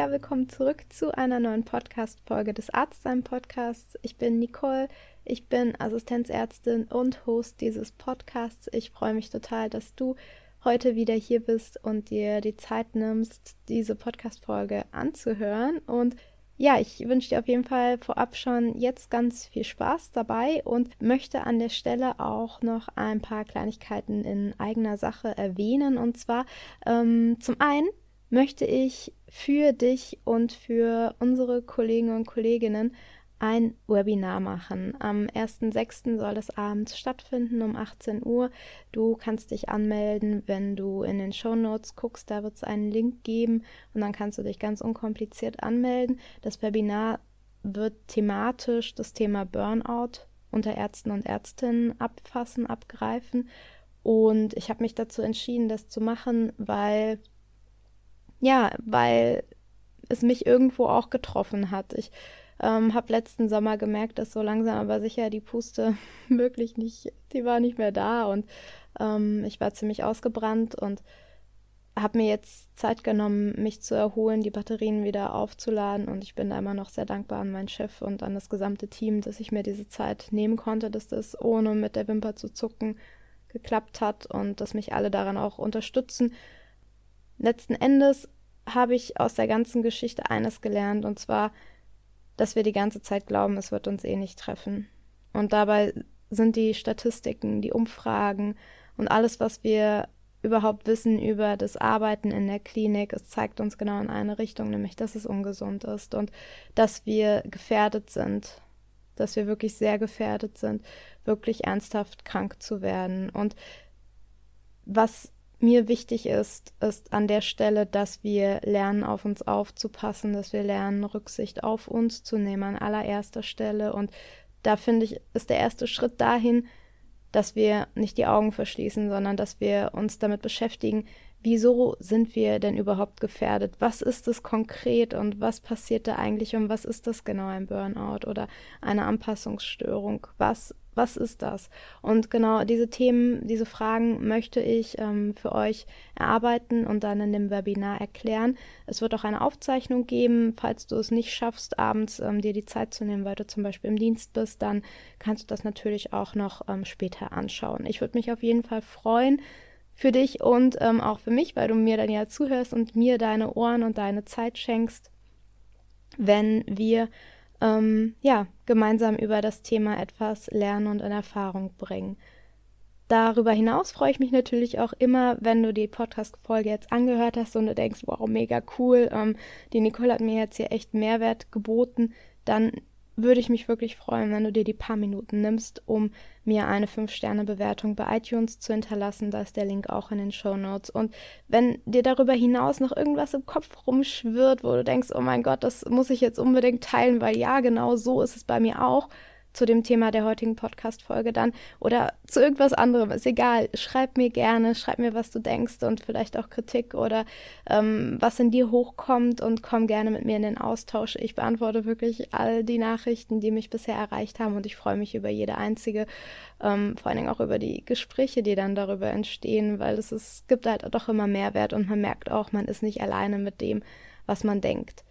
Ja, willkommen zurück zu einer neuen Podcast-Folge des Arztsein-Podcasts. Ich bin Nicole, ich bin Assistenzärztin und Host dieses Podcasts. Ich freue mich total, dass du heute wieder hier bist und dir die Zeit nimmst, diese Podcast-Folge anzuhören. Und ja, ich wünsche dir auf jeden Fall vorab schon jetzt ganz viel Spaß dabei und möchte an der Stelle auch noch ein paar Kleinigkeiten in eigener Sache erwähnen. Und zwar ähm, zum einen möchte ich für dich und für unsere Kollegen und Kolleginnen ein Webinar machen. Am 1.6. soll das abends stattfinden um 18 Uhr. Du kannst dich anmelden, wenn du in den Show Notes guckst, da wird es einen Link geben und dann kannst du dich ganz unkompliziert anmelden. Das Webinar wird thematisch das Thema Burnout unter Ärzten und Ärztinnen abfassen, abgreifen. Und ich habe mich dazu entschieden, das zu machen, weil, ja, weil es mich irgendwo auch getroffen hat. Ich ähm, habe letzten Sommer gemerkt, dass so langsam aber sicher die Puste wirklich nicht, die war nicht mehr da und ähm, ich war ziemlich ausgebrannt und habe mir jetzt Zeit genommen, mich zu erholen, die Batterien wieder aufzuladen und ich bin da immer noch sehr dankbar an meinen Chef und an das gesamte Team, dass ich mir diese Zeit nehmen konnte, dass das ohne mit der Wimper zu zucken geklappt hat und dass mich alle daran auch unterstützen. Letzten Endes habe ich aus der ganzen Geschichte eines gelernt und zwar, dass wir die ganze Zeit glauben, es wird uns eh nicht treffen. Und dabei sind die Statistiken, die Umfragen und alles, was wir überhaupt wissen über das Arbeiten in der Klinik, es zeigt uns genau in eine Richtung, nämlich dass es ungesund ist und dass wir gefährdet sind, dass wir wirklich sehr gefährdet sind, wirklich ernsthaft krank zu werden. Und was mir wichtig ist, ist an der Stelle, dass wir lernen, auf uns aufzupassen, dass wir lernen, Rücksicht auf uns zu nehmen an allererster Stelle. Und da finde ich, ist der erste Schritt dahin, dass wir nicht die Augen verschließen, sondern dass wir uns damit beschäftigen, wieso sind wir denn überhaupt gefährdet? Was ist es konkret und was passiert da eigentlich und was ist das genau ein Burnout oder eine Anpassungsstörung? Was was ist das? Und genau diese Themen, diese Fragen möchte ich ähm, für euch erarbeiten und dann in dem Webinar erklären. Es wird auch eine Aufzeichnung geben, falls du es nicht schaffst, abends ähm, dir die Zeit zu nehmen, weil du zum Beispiel im Dienst bist, dann kannst du das natürlich auch noch ähm, später anschauen. Ich würde mich auf jeden Fall freuen für dich und ähm, auch für mich, weil du mir dann ja zuhörst und mir deine Ohren und deine Zeit schenkst, wenn wir ähm, ja, gemeinsam über das Thema etwas lernen und in Erfahrung bringen. Darüber hinaus freue ich mich natürlich auch immer, wenn du die Podcast-Folge jetzt angehört hast und du denkst, wow, mega cool, ähm, die Nicole hat mir jetzt hier echt Mehrwert geboten, dann würde ich mich wirklich freuen, wenn du dir die paar Minuten nimmst, um mir eine 5-Sterne-Bewertung bei iTunes zu hinterlassen. Da ist der Link auch in den Show Notes. Und wenn dir darüber hinaus noch irgendwas im Kopf rumschwirrt, wo du denkst, oh mein Gott, das muss ich jetzt unbedingt teilen, weil ja, genau so ist es bei mir auch, zu dem Thema der heutigen Podcast-Folge dann oder zu irgendwas anderem. Ist egal. Schreib mir gerne, schreib mir, was du denkst und vielleicht auch Kritik oder ähm, was in dir hochkommt und komm gerne mit mir in den Austausch. Ich beantworte wirklich all die Nachrichten, die mich bisher erreicht haben und ich freue mich über jede einzige, ähm, vor allen Dingen auch über die Gespräche, die dann darüber entstehen, weil es, ist, es gibt halt doch immer Mehrwert und man merkt auch, man ist nicht alleine mit dem, was man denkt.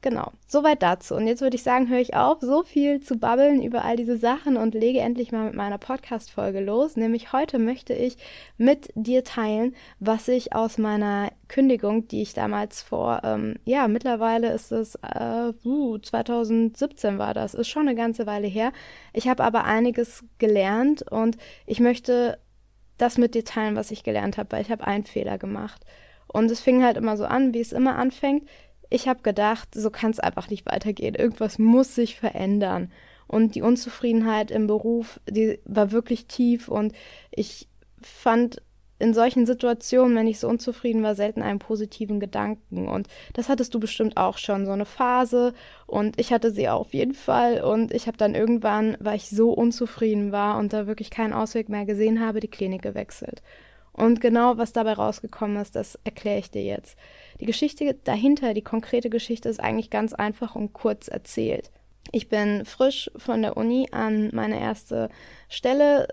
Genau, soweit dazu. Und jetzt würde ich sagen, höre ich auf, so viel zu babbeln über all diese Sachen und lege endlich mal mit meiner Podcast-Folge los. Nämlich heute möchte ich mit dir teilen, was ich aus meiner Kündigung, die ich damals vor, ähm, ja, mittlerweile ist es, äh, uh, 2017 war das, ist schon eine ganze Weile her. Ich habe aber einiges gelernt und ich möchte das mit dir teilen, was ich gelernt habe, weil ich habe einen Fehler gemacht. Und es fing halt immer so an, wie es immer anfängt ich habe gedacht, so kann es einfach nicht weitergehen. Irgendwas muss sich verändern. Und die Unzufriedenheit im Beruf, die war wirklich tief. Und ich fand in solchen Situationen, wenn ich so unzufrieden war, selten einen positiven Gedanken. Und das hattest du bestimmt auch schon, so eine Phase. Und ich hatte sie auf jeden Fall. Und ich habe dann irgendwann, weil ich so unzufrieden war und da wirklich keinen Ausweg mehr gesehen habe, die Klinik gewechselt. Und genau was dabei rausgekommen ist, das erkläre ich dir jetzt. Die Geschichte dahinter, die konkrete Geschichte ist eigentlich ganz einfach und kurz erzählt. Ich bin frisch von der Uni an meine erste Stelle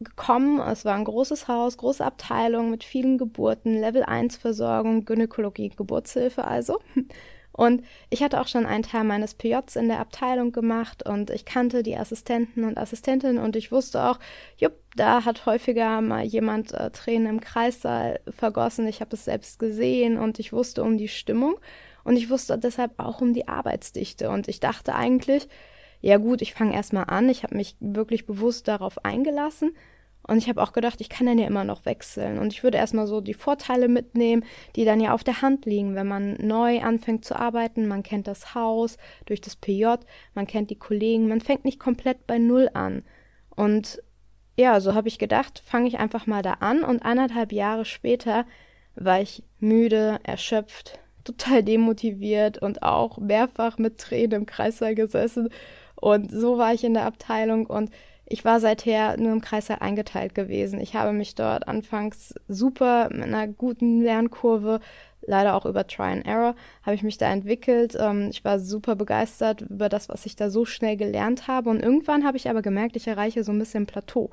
gekommen. Es war ein großes Haus, große Abteilung mit vielen Geburten, Level 1 Versorgung, Gynäkologie, Geburtshilfe also. Und ich hatte auch schon einen Teil meines PJs in der Abteilung gemacht und ich kannte die Assistenten und Assistentinnen und ich wusste auch, jupp, da hat häufiger mal jemand äh, Tränen im Kreissaal vergossen. Ich habe es selbst gesehen und ich wusste um die Stimmung und ich wusste deshalb auch um die Arbeitsdichte. Und ich dachte eigentlich, ja gut, ich fange erstmal an. Ich habe mich wirklich bewusst darauf eingelassen und ich habe auch gedacht, ich kann dann ja immer noch wechseln. Und ich würde erstmal so die Vorteile mitnehmen, die dann ja auf der Hand liegen, wenn man neu anfängt zu arbeiten. Man kennt das Haus durch das PJ, man kennt die Kollegen, man fängt nicht komplett bei Null an. Und ja, so habe ich gedacht, fange ich einfach mal da an. Und eineinhalb Jahre später war ich müde, erschöpft, total demotiviert und auch mehrfach mit Tränen im Kreißsaal gesessen. Und so war ich in der Abteilung und ich war seither nur im Kreißsaal eingeteilt gewesen. Ich habe mich dort anfangs super mit einer guten Lernkurve, leider auch über Try and Error, habe ich mich da entwickelt. Ähm, ich war super begeistert über das, was ich da so schnell gelernt habe. Und irgendwann habe ich aber gemerkt, ich erreiche so ein bisschen Plateau.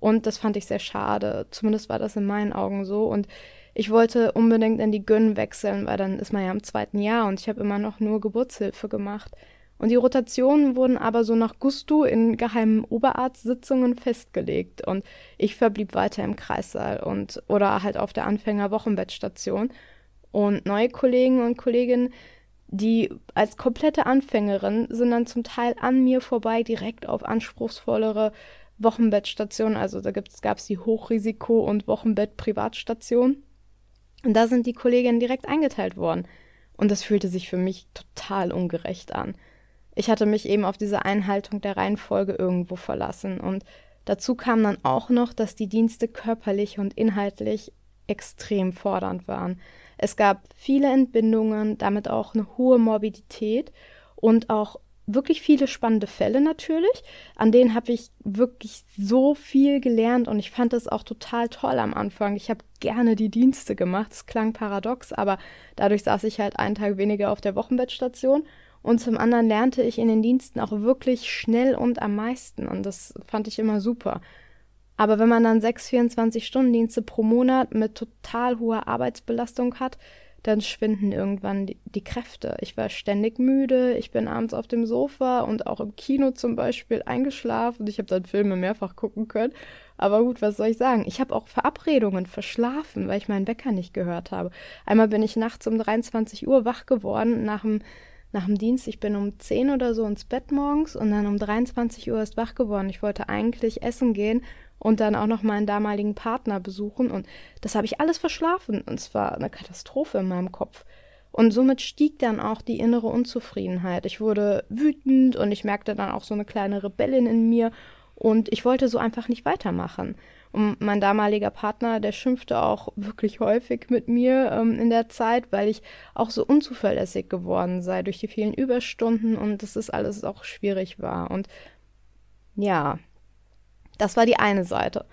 Und das fand ich sehr schade. Zumindest war das in meinen Augen so. Und ich wollte unbedingt in die Gönn wechseln, weil dann ist man ja im zweiten Jahr und ich habe immer noch nur Geburtshilfe gemacht. Und die Rotationen wurden aber so nach Gusto in geheimen Oberarztsitzungen festgelegt. Und ich verblieb weiter im Kreissaal und oder halt auf der Anfänger-Wochenbettstation. Und neue Kollegen und Kolleginnen, die als komplette Anfängerin sind dann zum Teil an mir vorbei direkt auf anspruchsvollere Wochenbettstationen. Also da gab es die Hochrisiko- und Wochenbett-Privatstation. Und da sind die Kolleginnen direkt eingeteilt worden. Und das fühlte sich für mich total ungerecht an. Ich hatte mich eben auf diese Einhaltung der Reihenfolge irgendwo verlassen. Und dazu kam dann auch noch, dass die Dienste körperlich und inhaltlich extrem fordernd waren. Es gab viele Entbindungen, damit auch eine hohe Morbidität und auch wirklich viele spannende Fälle natürlich. An denen habe ich wirklich so viel gelernt und ich fand das auch total toll am Anfang. Ich habe gerne die Dienste gemacht. Es klang paradox, aber dadurch saß ich halt einen Tag weniger auf der Wochenbettstation und zum anderen lernte ich in den Diensten auch wirklich schnell und am meisten. Und das fand ich immer super. Aber wenn man dann sechs 24-Stunden-Dienste pro Monat mit total hoher Arbeitsbelastung hat, dann schwinden irgendwann die, die, Kräfte. Ich war ständig müde, ich bin abends auf dem Sofa und auch im Kino zum Beispiel eingeschlafen. Ich habe dann Filme mehrfach gucken können. Aber gut, was soll ich sagen? Ich habe auch Verabredungen verschlafen, weil ich meinen Wecker nicht gehört habe. Einmal bin ich nachts um 23 Uhr wach geworden nach dem nach dem Dienst, ich bin um 10 oder so ins Bett morgens und dann um 23 Uhr ist wach geworden. Ich wollte eigentlich essen gehen und dann auch noch meinen damaligen Partner besuchen und das habe ich alles verschlafen und es war eine Katastrophe in meinem Kopf. Und somit stieg dann auch die innere Unzufriedenheit. Ich wurde wütend und ich merkte dann auch so eine kleine Rebellin in mir und ich wollte so einfach nicht weitermachen. Und mein damaliger Partner, der schimpfte auch wirklich häufig mit mir ähm, in der Zeit, weil ich auch so unzuverlässig geworden sei durch die vielen Überstunden und dass es alles auch schwierig war. Und ja, das war die eine Seite.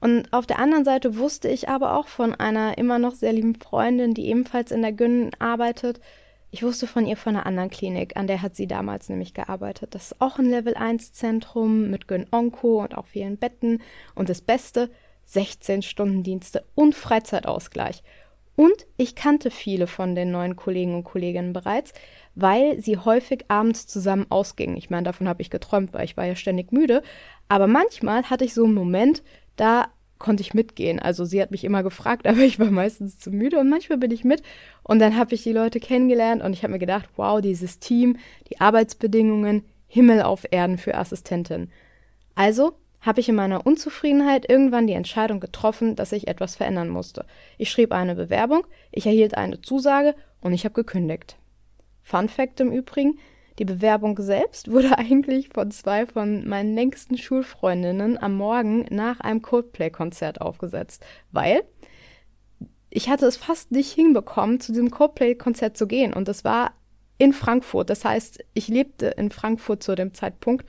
Und auf der anderen Seite wusste ich aber auch von einer immer noch sehr lieben Freundin, die ebenfalls in der Gyn arbeitet, ich wusste von ihr von einer anderen Klinik, an der hat sie damals nämlich gearbeitet. Das ist auch ein Level 1 Zentrum mit Gyn-Onko und auch vielen Betten. Und das Beste, 16 Stunden Dienste und Freizeitausgleich. Und ich kannte viele von den neuen Kollegen und Kolleginnen bereits, weil sie häufig abends zusammen ausgingen. Ich meine, davon habe ich geträumt, weil ich war ja ständig müde. Aber manchmal hatte ich so einen Moment, da konnte ich mitgehen. Also sie hat mich immer gefragt, aber ich war meistens zu müde und manchmal bin ich mit. Und dann habe ich die Leute kennengelernt und ich habe mir gedacht, wow, dieses Team, die Arbeitsbedingungen, Himmel auf Erden für Assistentin. Also habe ich in meiner Unzufriedenheit irgendwann die Entscheidung getroffen, dass ich etwas verändern musste. Ich schrieb eine Bewerbung, ich erhielt eine Zusage und ich habe gekündigt. Fun Fact im Übrigen, die Bewerbung selbst wurde eigentlich von zwei von meinen längsten Schulfreundinnen am Morgen nach einem Coldplay-Konzert aufgesetzt, weil ich hatte es fast nicht hinbekommen, zu diesem Coldplay-Konzert zu gehen. Und das war in Frankfurt. Das heißt, ich lebte in Frankfurt zu dem Zeitpunkt.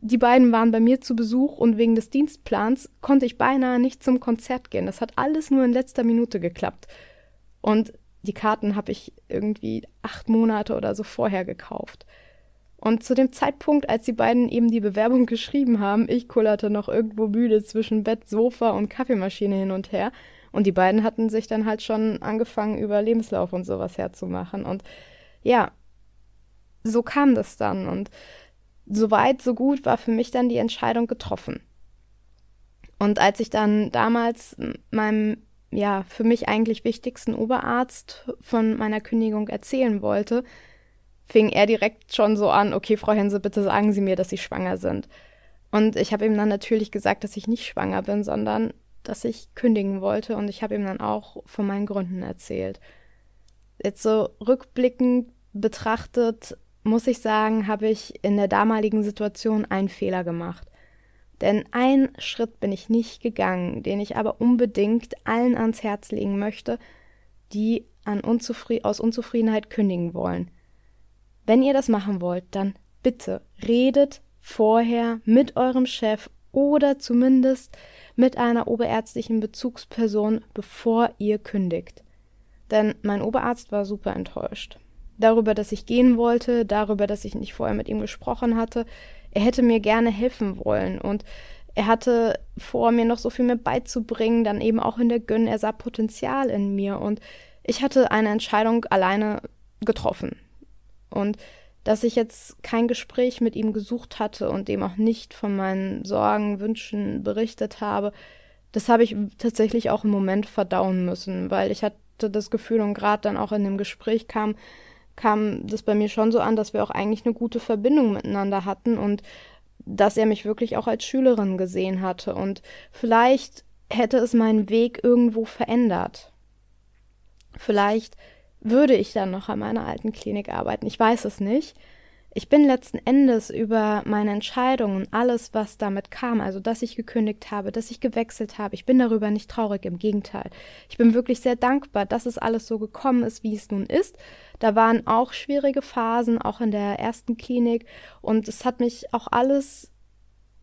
Die beiden waren bei mir zu Besuch und wegen des Dienstplans konnte ich beinahe nicht zum Konzert gehen. Das hat alles nur in letzter Minute geklappt. Und die Karten habe ich irgendwie acht Monate oder so vorher gekauft. Und zu dem Zeitpunkt, als die beiden eben die Bewerbung geschrieben haben, ich kullerte noch irgendwo müde zwischen Bett, Sofa und Kaffeemaschine hin und her. Und die beiden hatten sich dann halt schon angefangen, über Lebenslauf und sowas herzumachen. Und ja, so kam das dann und so weit, so gut war für mich dann die Entscheidung getroffen. Und als ich dann damals meinem, ja, für mich eigentlich wichtigsten Oberarzt von meiner Kündigung erzählen wollte, fing er direkt schon so an, okay, Frau Hense, bitte sagen Sie mir, dass Sie schwanger sind. Und ich habe ihm dann natürlich gesagt, dass ich nicht schwanger bin, sondern dass ich kündigen wollte. Und ich habe ihm dann auch von meinen Gründen erzählt. Jetzt so rückblickend betrachtet, muss ich sagen, habe ich in der damaligen Situation einen Fehler gemacht. Denn einen Schritt bin ich nicht gegangen, den ich aber unbedingt allen ans Herz legen möchte, die an Unzufri aus Unzufriedenheit kündigen wollen. Wenn ihr das machen wollt, dann bitte redet vorher mit eurem Chef oder zumindest mit einer oberärztlichen Bezugsperson, bevor ihr kündigt. Denn mein Oberarzt war super enttäuscht. Darüber, dass ich gehen wollte, darüber, dass ich nicht vorher mit ihm gesprochen hatte. Er hätte mir gerne helfen wollen und er hatte vor, mir noch so viel mehr beizubringen, dann eben auch in der Gönn. Er sah Potenzial in mir und ich hatte eine Entscheidung alleine getroffen. Und dass ich jetzt kein Gespräch mit ihm gesucht hatte und ihm auch nicht von meinen Sorgen, Wünschen berichtet habe, das habe ich tatsächlich auch im Moment verdauen müssen, weil ich hatte das Gefühl und gerade dann auch in dem Gespräch kam, kam das bei mir schon so an, dass wir auch eigentlich eine gute Verbindung miteinander hatten und dass er mich wirklich auch als Schülerin gesehen hatte und vielleicht hätte es meinen Weg irgendwo verändert. Vielleicht würde ich dann noch an meiner alten Klinik arbeiten? Ich weiß es nicht. Ich bin letzten Endes über meine Entscheidung und alles, was damit kam, also dass ich gekündigt habe, dass ich gewechselt habe, ich bin darüber nicht traurig, im Gegenteil. Ich bin wirklich sehr dankbar, dass es alles so gekommen ist, wie es nun ist. Da waren auch schwierige Phasen, auch in der ersten Klinik und es hat mich auch alles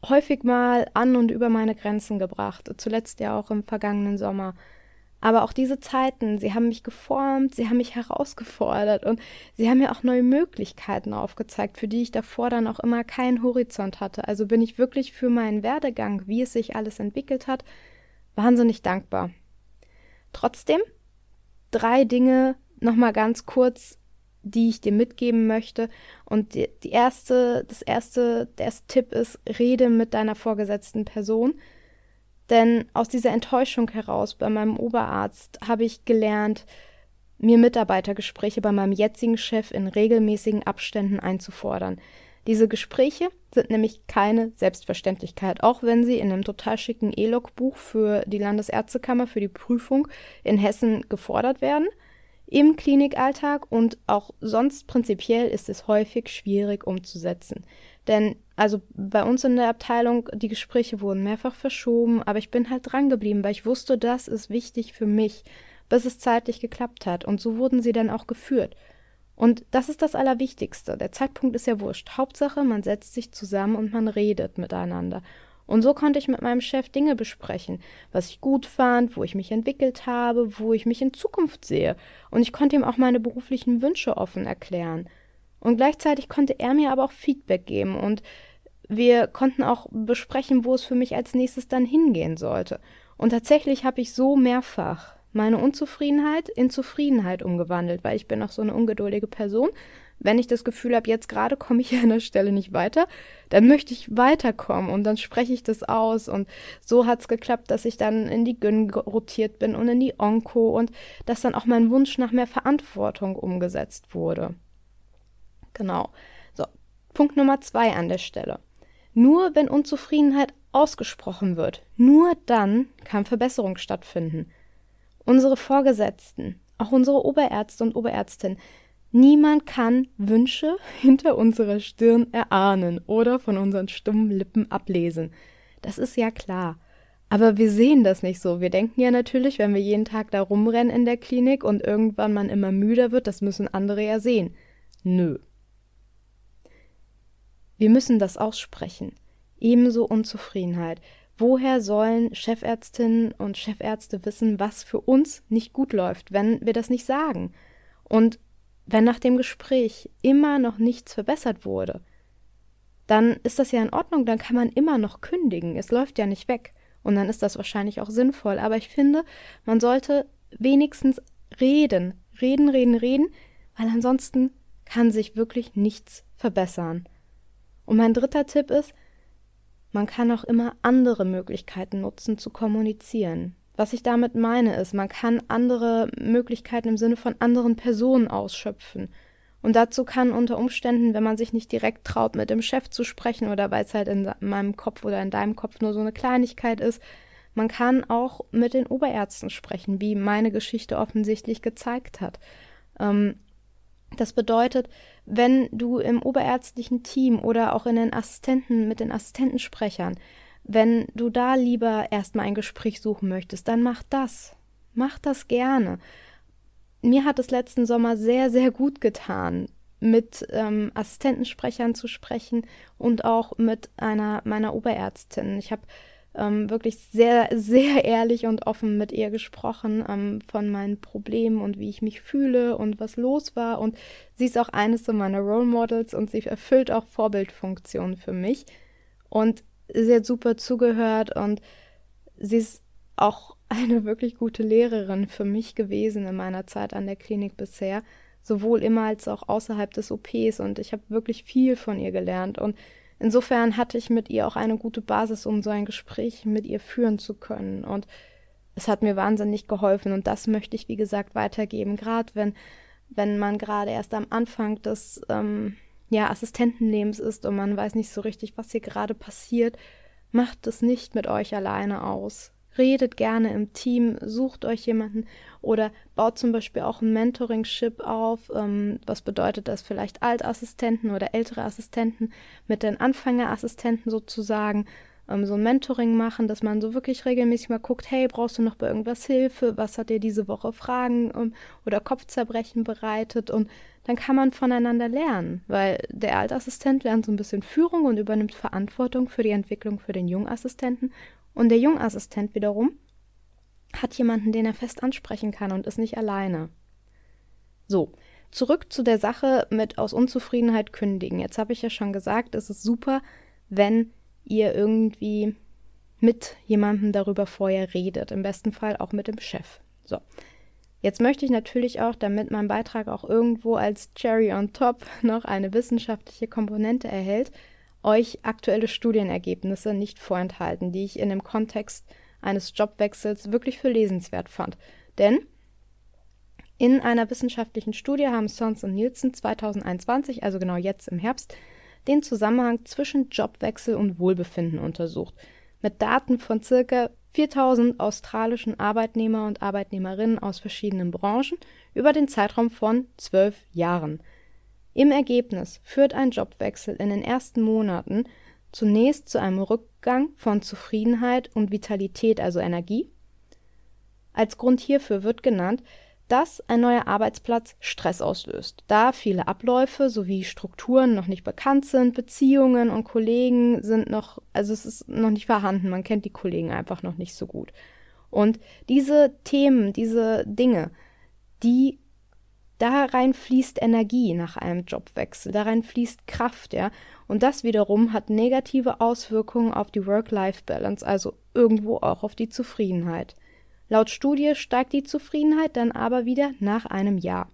häufig mal an und über meine Grenzen gebracht, zuletzt ja auch im vergangenen Sommer. Aber auch diese Zeiten, sie haben mich geformt, sie haben mich herausgefordert und sie haben mir auch neue Möglichkeiten aufgezeigt, für die ich davor dann auch immer keinen Horizont hatte. Also bin ich wirklich für meinen Werdegang, wie es sich alles entwickelt hat, wahnsinnig dankbar. Trotzdem drei Dinge nochmal ganz kurz, die ich dir mitgeben möchte. Und die, erste, das erste, der erste Tipp ist, rede mit deiner vorgesetzten Person. Denn aus dieser Enttäuschung heraus bei meinem Oberarzt habe ich gelernt, mir Mitarbeitergespräche bei meinem jetzigen Chef in regelmäßigen Abständen einzufordern. Diese Gespräche sind nämlich keine Selbstverständlichkeit, auch wenn sie in einem total schicken E-Log-Buch für die Landesärztekammer für die Prüfung in Hessen gefordert werden. Im Klinikalltag und auch sonst prinzipiell ist es häufig schwierig umzusetzen. Denn also bei uns in der Abteilung, die Gespräche wurden mehrfach verschoben, aber ich bin halt dran geblieben, weil ich wusste, das ist wichtig für mich, bis es zeitlich geklappt hat. Und so wurden sie dann auch geführt. Und das ist das Allerwichtigste. Der Zeitpunkt ist ja wurscht. Hauptsache, man setzt sich zusammen und man redet miteinander. Und so konnte ich mit meinem Chef Dinge besprechen, was ich gut fand, wo ich mich entwickelt habe, wo ich mich in Zukunft sehe. Und ich konnte ihm auch meine beruflichen Wünsche offen erklären. Und gleichzeitig konnte er mir aber auch Feedback geben und wir konnten auch besprechen, wo es für mich als nächstes dann hingehen sollte. Und tatsächlich habe ich so mehrfach meine Unzufriedenheit in Zufriedenheit umgewandelt, weil ich bin auch so eine ungeduldige Person. Wenn ich das Gefühl habe, jetzt gerade komme ich an der Stelle nicht weiter, dann möchte ich weiterkommen und dann spreche ich das aus. Und so hat es geklappt, dass ich dann in die Gyn rotiert bin und in die Onko und dass dann auch mein Wunsch nach mehr Verantwortung umgesetzt wurde. Genau. So, Punkt Nummer zwei an der Stelle. Nur wenn Unzufriedenheit ausgesprochen wird, nur dann kann Verbesserung stattfinden. Unsere Vorgesetzten, auch unsere Oberärzte und Oberärztin, niemand kann Wünsche hinter unserer Stirn erahnen oder von unseren stummen Lippen ablesen. Das ist ja klar. Aber wir sehen das nicht so. Wir denken ja natürlich, wenn wir jeden Tag da rumrennen in der Klinik und irgendwann man immer müder wird, das müssen andere ja sehen. Nö. Wir müssen das aussprechen. Ebenso Unzufriedenheit. Woher sollen Chefärztinnen und Chefärzte wissen, was für uns nicht gut läuft, wenn wir das nicht sagen? Und wenn nach dem Gespräch immer noch nichts verbessert wurde, dann ist das ja in Ordnung, dann kann man immer noch kündigen. Es läuft ja nicht weg. Und dann ist das wahrscheinlich auch sinnvoll. Aber ich finde, man sollte wenigstens reden. Reden, reden, reden, weil ansonsten kann sich wirklich nichts verbessern. Und mein dritter Tipp ist, man kann auch immer andere Möglichkeiten nutzen zu kommunizieren. Was ich damit meine ist, man kann andere Möglichkeiten im Sinne von anderen Personen ausschöpfen. Und dazu kann unter Umständen, wenn man sich nicht direkt traut, mit dem Chef zu sprechen oder weil es halt in meinem Kopf oder in deinem Kopf nur so eine Kleinigkeit ist, man kann auch mit den Oberärzten sprechen, wie meine Geschichte offensichtlich gezeigt hat. Ähm, das bedeutet, wenn du im oberärztlichen Team oder auch in den Assistenten mit den Assistentensprechern, wenn du da lieber erstmal ein Gespräch suchen möchtest, dann mach das. Mach das gerne. Mir hat es letzten Sommer sehr, sehr gut getan, mit ähm, Assistentensprechern zu sprechen und auch mit einer meiner Oberärztin. Ich habe ähm, wirklich sehr, sehr ehrlich und offen mit ihr gesprochen ähm, von meinen Problemen und wie ich mich fühle und was los war. Und sie ist auch eines meiner Role Models und sie erfüllt auch Vorbildfunktionen für mich. Und sie hat super zugehört und sie ist auch eine wirklich gute Lehrerin für mich gewesen in meiner Zeit an der Klinik bisher, sowohl immer als auch außerhalb des OPs und ich habe wirklich viel von ihr gelernt und insofern hatte ich mit ihr auch eine gute Basis, um so ein Gespräch mit ihr führen zu können. Und es hat mir wahnsinnig geholfen. Und das möchte ich wie gesagt weitergeben, gerade wenn wenn man gerade erst am Anfang des ähm, ja, Assistentenlebens ist und man weiß nicht so richtig, was hier gerade passiert, macht es nicht mit euch alleine aus. Redet gerne im Team, sucht euch jemanden oder baut zum Beispiel auch ein Mentoring-Ship auf. Ähm, was bedeutet das? Vielleicht Altassistenten oder ältere Assistenten mit den Anfängerassistenten sozusagen ähm, so ein Mentoring machen, dass man so wirklich regelmäßig mal guckt, hey, brauchst du noch bei irgendwas Hilfe? Was hat dir diese Woche Fragen ähm, oder Kopfzerbrechen bereitet? Und dann kann man voneinander lernen, weil der Altassistent lernt so ein bisschen Führung und übernimmt Verantwortung für die Entwicklung für den Jungassistenten und der Jungassistent wiederum hat jemanden, den er fest ansprechen kann und ist nicht alleine. So, zurück zu der Sache mit aus Unzufriedenheit kündigen. Jetzt habe ich ja schon gesagt, es ist super, wenn ihr irgendwie mit jemandem darüber vorher redet. Im besten Fall auch mit dem Chef. So. Jetzt möchte ich natürlich auch, damit mein Beitrag auch irgendwo als Cherry on top noch eine wissenschaftliche Komponente erhält, euch aktuelle Studienergebnisse nicht vorenthalten, die ich in dem Kontext eines Jobwechsels wirklich für lesenswert fand. Denn in einer wissenschaftlichen Studie haben Sons und Nielsen 2021, also genau jetzt im Herbst, den Zusammenhang zwischen Jobwechsel und Wohlbefinden untersucht, mit Daten von circa 4000 australischen Arbeitnehmer und Arbeitnehmerinnen aus verschiedenen Branchen über den Zeitraum von zwölf Jahren. Im Ergebnis führt ein Jobwechsel in den ersten Monaten zunächst zu einem Rückgang von Zufriedenheit und Vitalität, also Energie. Als Grund hierfür wird genannt, dass ein neuer Arbeitsplatz Stress auslöst, da viele Abläufe sowie Strukturen noch nicht bekannt sind, Beziehungen und Kollegen sind noch, also es ist noch nicht vorhanden, man kennt die Kollegen einfach noch nicht so gut. Und diese Themen, diese Dinge, die da rein fließt Energie nach einem Jobwechsel, da rein fließt Kraft, ja. Und das wiederum hat negative Auswirkungen auf die Work-Life-Balance, also irgendwo auch auf die Zufriedenheit. Laut Studie steigt die Zufriedenheit dann aber wieder nach einem Jahr.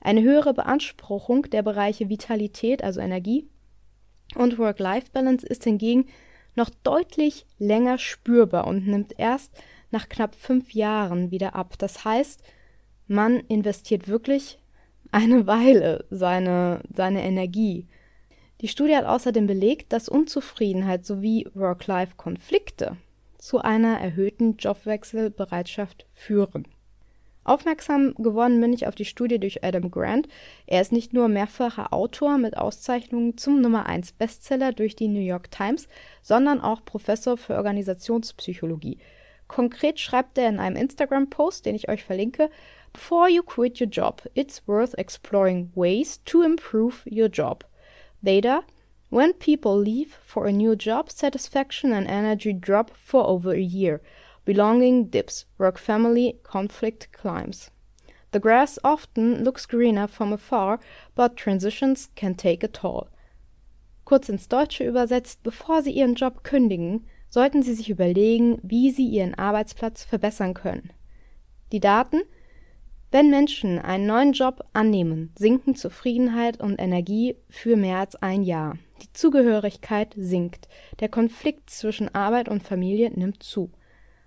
Eine höhere Beanspruchung der Bereiche Vitalität, also Energie, und Work-Life-Balance ist hingegen noch deutlich länger spürbar und nimmt erst nach knapp fünf Jahren wieder ab. Das heißt, man investiert wirklich eine Weile seine, seine Energie. Die Studie hat außerdem belegt, dass Unzufriedenheit sowie Work-Life-Konflikte zu einer erhöhten Jobwechselbereitschaft führen. Aufmerksam geworden bin ich auf die Studie durch Adam Grant. Er ist nicht nur mehrfacher Autor mit Auszeichnungen zum Nummer 1 Bestseller durch die New York Times, sondern auch Professor für Organisationspsychologie. Konkret schreibt er in einem Instagram-Post, den ich euch verlinke, Before you quit your job, it's worth exploring ways to improve your job. Data When people leave for a new job, satisfaction and energy drop for over a year. Belonging dips, work family conflict climbs. The grass often looks greener from afar, but transitions can take a toll. Kurz ins Deutsche übersetzt, bevor Sie Ihren Job kündigen, sollten Sie sich überlegen, wie Sie Ihren Arbeitsplatz verbessern können. Die Daten Wenn Menschen einen neuen Job annehmen, sinken Zufriedenheit und Energie für mehr als ein Jahr. Die Zugehörigkeit sinkt. Der Konflikt zwischen Arbeit und Familie nimmt zu.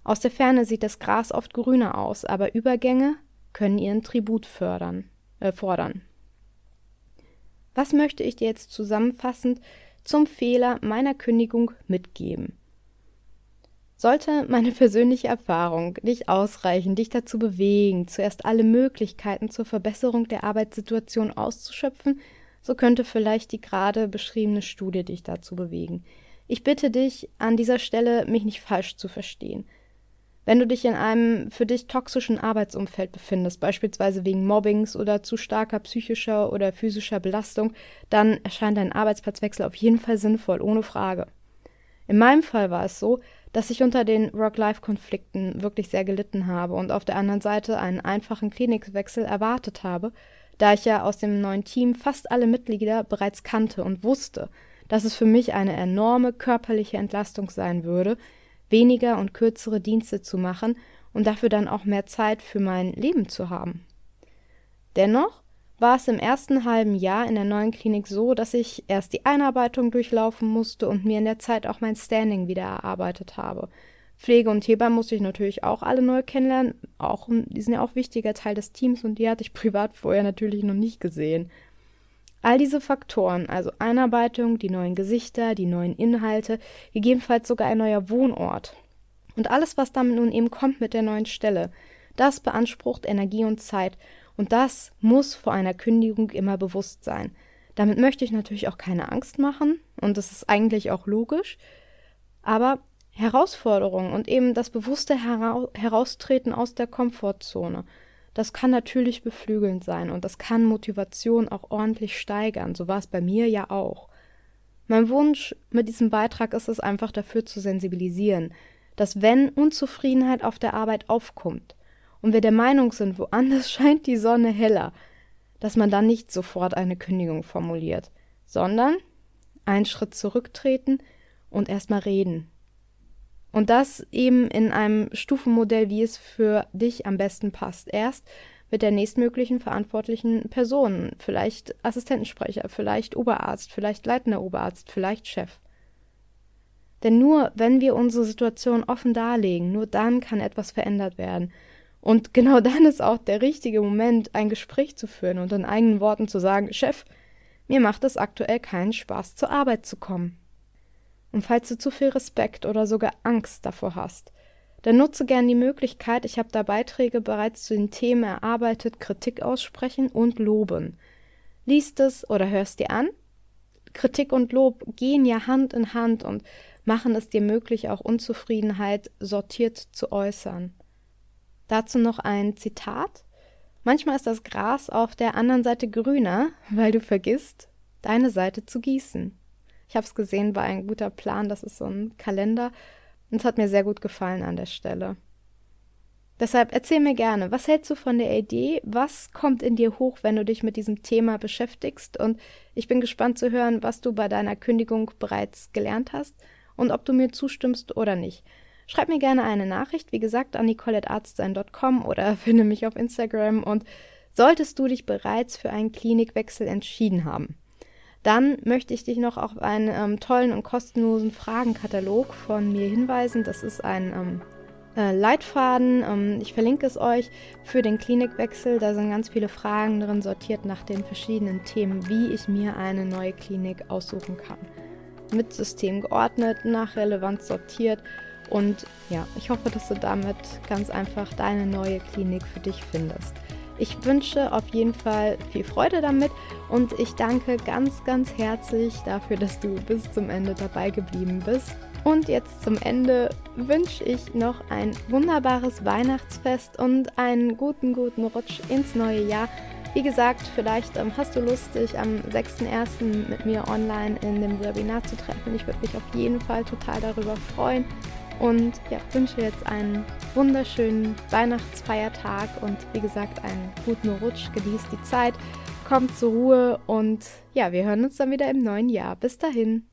Aus der Ferne sieht das Gras oft grüner aus, aber Übergänge können ihren Tribut fördern, äh, fordern. Was möchte ich dir jetzt zusammenfassend zum Fehler meiner Kündigung mitgeben? Sollte meine persönliche Erfahrung nicht ausreichen, dich dazu bewegen, zuerst alle Möglichkeiten zur Verbesserung der Arbeitssituation auszuschöpfen, so könnte vielleicht die gerade beschriebene Studie dich dazu bewegen. Ich bitte dich an dieser Stelle, mich nicht falsch zu verstehen. Wenn du dich in einem für dich toxischen Arbeitsumfeld befindest, beispielsweise wegen Mobbings oder zu starker psychischer oder physischer Belastung, dann erscheint ein Arbeitsplatzwechsel auf jeden Fall sinnvoll, ohne Frage. In meinem Fall war es so, dass ich unter den Work-Life-Konflikten wirklich sehr gelitten habe und auf der anderen Seite einen einfachen Klinikwechsel erwartet habe, da ich ja aus dem neuen Team fast alle Mitglieder bereits kannte und wusste, dass es für mich eine enorme körperliche Entlastung sein würde, weniger und kürzere Dienste zu machen und dafür dann auch mehr Zeit für mein Leben zu haben. Dennoch war es im ersten halben Jahr in der neuen Klinik so, dass ich erst die Einarbeitung durchlaufen musste und mir in der Zeit auch mein Standing wieder erarbeitet habe. Pflege und Hebamme musste ich natürlich auch alle neu kennenlernen. Auch, die sind ja auch wichtiger Teil des Teams und die hatte ich privat vorher natürlich noch nicht gesehen. All diese Faktoren, also Einarbeitung, die neuen Gesichter, die neuen Inhalte, gegebenenfalls sogar ein neuer Wohnort. Und alles, was damit nun eben kommt mit der neuen Stelle, das beansprucht Energie und Zeit und das muss vor einer Kündigung immer bewusst sein. Damit möchte ich natürlich auch keine Angst machen und das ist eigentlich auch logisch. Aber Herausforderungen und eben das bewusste Hera Heraustreten aus der Komfortzone, das kann natürlich beflügelnd sein und das kann Motivation auch ordentlich steigern. So war es bei mir ja auch. Mein Wunsch mit diesem Beitrag ist es einfach dafür zu sensibilisieren, dass wenn Unzufriedenheit auf der Arbeit aufkommt, und wir der Meinung sind, woanders scheint die Sonne heller, dass man dann nicht sofort eine Kündigung formuliert, sondern einen Schritt zurücktreten und erstmal reden. Und das eben in einem Stufenmodell, wie es für dich am besten passt. Erst mit der nächstmöglichen verantwortlichen Person, vielleicht Assistentensprecher, vielleicht Oberarzt, vielleicht leitender Oberarzt, vielleicht Chef. Denn nur wenn wir unsere Situation offen darlegen, nur dann kann etwas verändert werden. Und genau dann ist auch der richtige Moment, ein Gespräch zu führen und in eigenen Worten zu sagen, Chef, mir macht es aktuell keinen Spaß, zur Arbeit zu kommen. Und falls du zu viel Respekt oder sogar Angst davor hast, dann nutze gern die Möglichkeit, ich habe da Beiträge bereits zu den Themen erarbeitet, Kritik aussprechen und loben. Liest es oder hörst dir an. Kritik und Lob gehen ja Hand in Hand und machen es dir möglich, auch Unzufriedenheit sortiert zu äußern. Dazu noch ein Zitat. Manchmal ist das Gras auf der anderen Seite grüner, weil du vergisst, deine Seite zu gießen. Ich habe es gesehen, war ein guter Plan, das ist so ein Kalender und es hat mir sehr gut gefallen an der Stelle. Deshalb erzähl mir gerne, was hältst du von der Idee? Was kommt in dir hoch, wenn du dich mit diesem Thema beschäftigst? Und ich bin gespannt zu hören, was du bei deiner Kündigung bereits gelernt hast und ob du mir zustimmst oder nicht. Schreib mir gerne eine Nachricht, wie gesagt, an nicolettearztsein.com oder finde mich auf Instagram und solltest du dich bereits für einen Klinikwechsel entschieden haben. Dann möchte ich dich noch auf einen ähm, tollen und kostenlosen Fragenkatalog von mir hinweisen. Das ist ein ähm, äh, Leitfaden. Ähm, ich verlinke es euch für den Klinikwechsel. Da sind ganz viele Fragen drin, sortiert nach den verschiedenen Themen, wie ich mir eine neue Klinik aussuchen kann. Mit System geordnet, nach Relevanz sortiert und ja, ich hoffe, dass du damit ganz einfach deine neue Klinik für dich findest. Ich wünsche auf jeden Fall viel Freude damit und ich danke ganz, ganz herzlich dafür, dass du bis zum Ende dabei geblieben bist. Und jetzt zum Ende wünsche ich noch ein wunderbares Weihnachtsfest und einen guten, guten Rutsch ins neue Jahr. Wie gesagt, vielleicht ähm, hast du Lust, dich am 6.1. mit mir online in dem Webinar zu treffen. Ich würde mich auf jeden Fall total darüber freuen. Und ja, wünsche jetzt einen wunderschönen Weihnachtsfeiertag und wie gesagt einen guten Rutsch. Genießt die Zeit, kommt zur Ruhe und ja, wir hören uns dann wieder im neuen Jahr. Bis dahin.